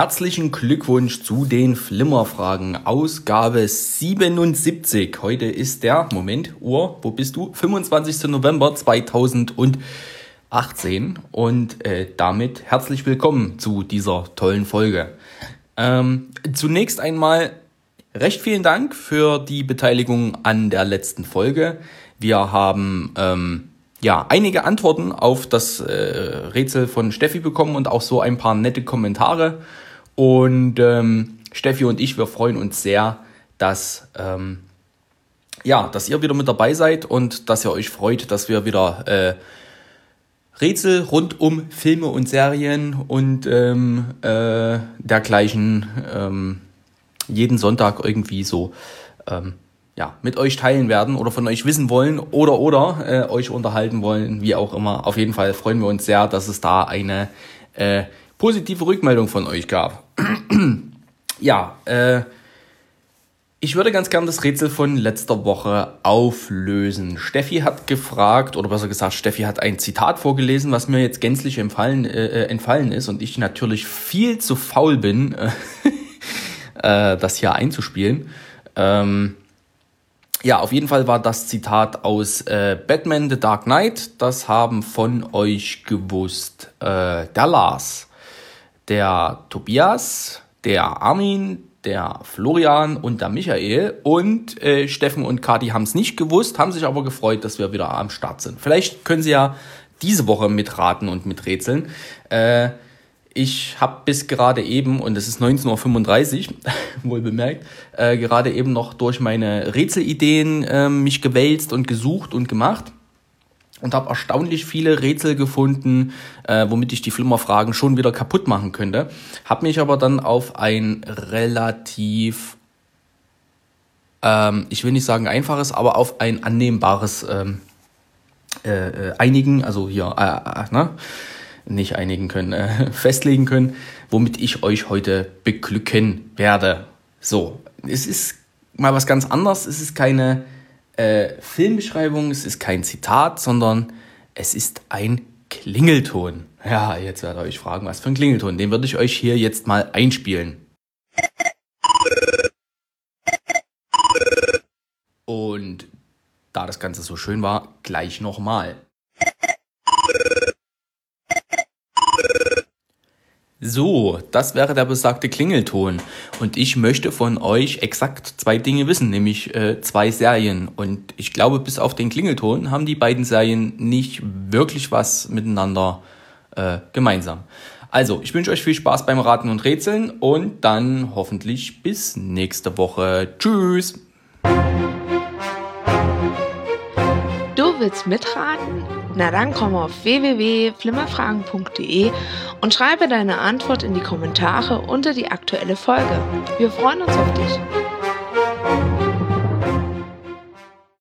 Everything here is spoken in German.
Herzlichen Glückwunsch zu den Flimmerfragen, Ausgabe 77. Heute ist der, Moment, Uhr, wo bist du? 25. November 2018 und äh, damit herzlich willkommen zu dieser tollen Folge. Ähm, zunächst einmal recht vielen Dank für die Beteiligung an der letzten Folge. Wir haben ähm, ja einige Antworten auf das äh, Rätsel von Steffi bekommen und auch so ein paar nette Kommentare. Und ähm, Steffi und ich, wir freuen uns sehr, dass, ähm, ja, dass ihr wieder mit dabei seid und dass ihr euch freut, dass wir wieder äh, Rätsel rund um Filme und Serien und ähm, äh, dergleichen ähm, jeden Sonntag irgendwie so ähm, ja, mit euch teilen werden oder von euch wissen wollen oder oder äh, euch unterhalten wollen, wie auch immer. Auf jeden Fall freuen wir uns sehr, dass es da eine äh, positive Rückmeldung von euch gab. ja, äh, ich würde ganz gern das Rätsel von letzter Woche auflösen. Steffi hat gefragt, oder besser gesagt, Steffi hat ein Zitat vorgelesen, was mir jetzt gänzlich entfallen, äh, äh entfallen ist und ich natürlich viel zu faul bin, äh, das hier einzuspielen. Ähm, ja, auf jeden Fall war das Zitat aus äh, Batman The Dark Knight. Das haben von euch gewusst äh, der Lars der Tobias, der Armin, der Florian und der Michael und äh, Steffen und Kati haben es nicht gewusst, haben sich aber gefreut, dass wir wieder am Start sind. Vielleicht können sie ja diese Woche mitraten und miträtseln. Äh, ich habe bis gerade eben, und es ist 19.35 Uhr, wohl bemerkt, äh, gerade eben noch durch meine Rätselideen äh, mich gewälzt und gesucht und gemacht und habe erstaunlich viele Rätsel gefunden, äh, womit ich die Flimmerfragen schon wieder kaputt machen könnte. Habe mich aber dann auf ein relativ, ähm, ich will nicht sagen einfaches, aber auf ein annehmbares ähm, äh, äh einigen, also hier, äh, äh, ne? Nicht einigen können, äh, festlegen können, womit ich euch heute beglücken werde. So, es ist mal was ganz anderes. Es ist keine äh, Filmbeschreibung, es ist kein Zitat, sondern es ist ein Klingelton. Ja, jetzt werdet ihr euch fragen, was für ein Klingelton. Den würde ich euch hier jetzt mal einspielen. Und da das Ganze so schön war, gleich nochmal. So, das wäre der besagte Klingelton. Und ich möchte von euch exakt zwei Dinge wissen, nämlich äh, zwei Serien. Und ich glaube, bis auf den Klingelton haben die beiden Serien nicht wirklich was miteinander äh, gemeinsam. Also, ich wünsche euch viel Spaß beim Raten und Rätseln und dann hoffentlich bis nächste Woche. Tschüss! Willst mitraten? Na dann komm auf www.flimmerfragen.de und schreibe deine Antwort in die Kommentare unter die aktuelle Folge. Wir freuen uns auf dich.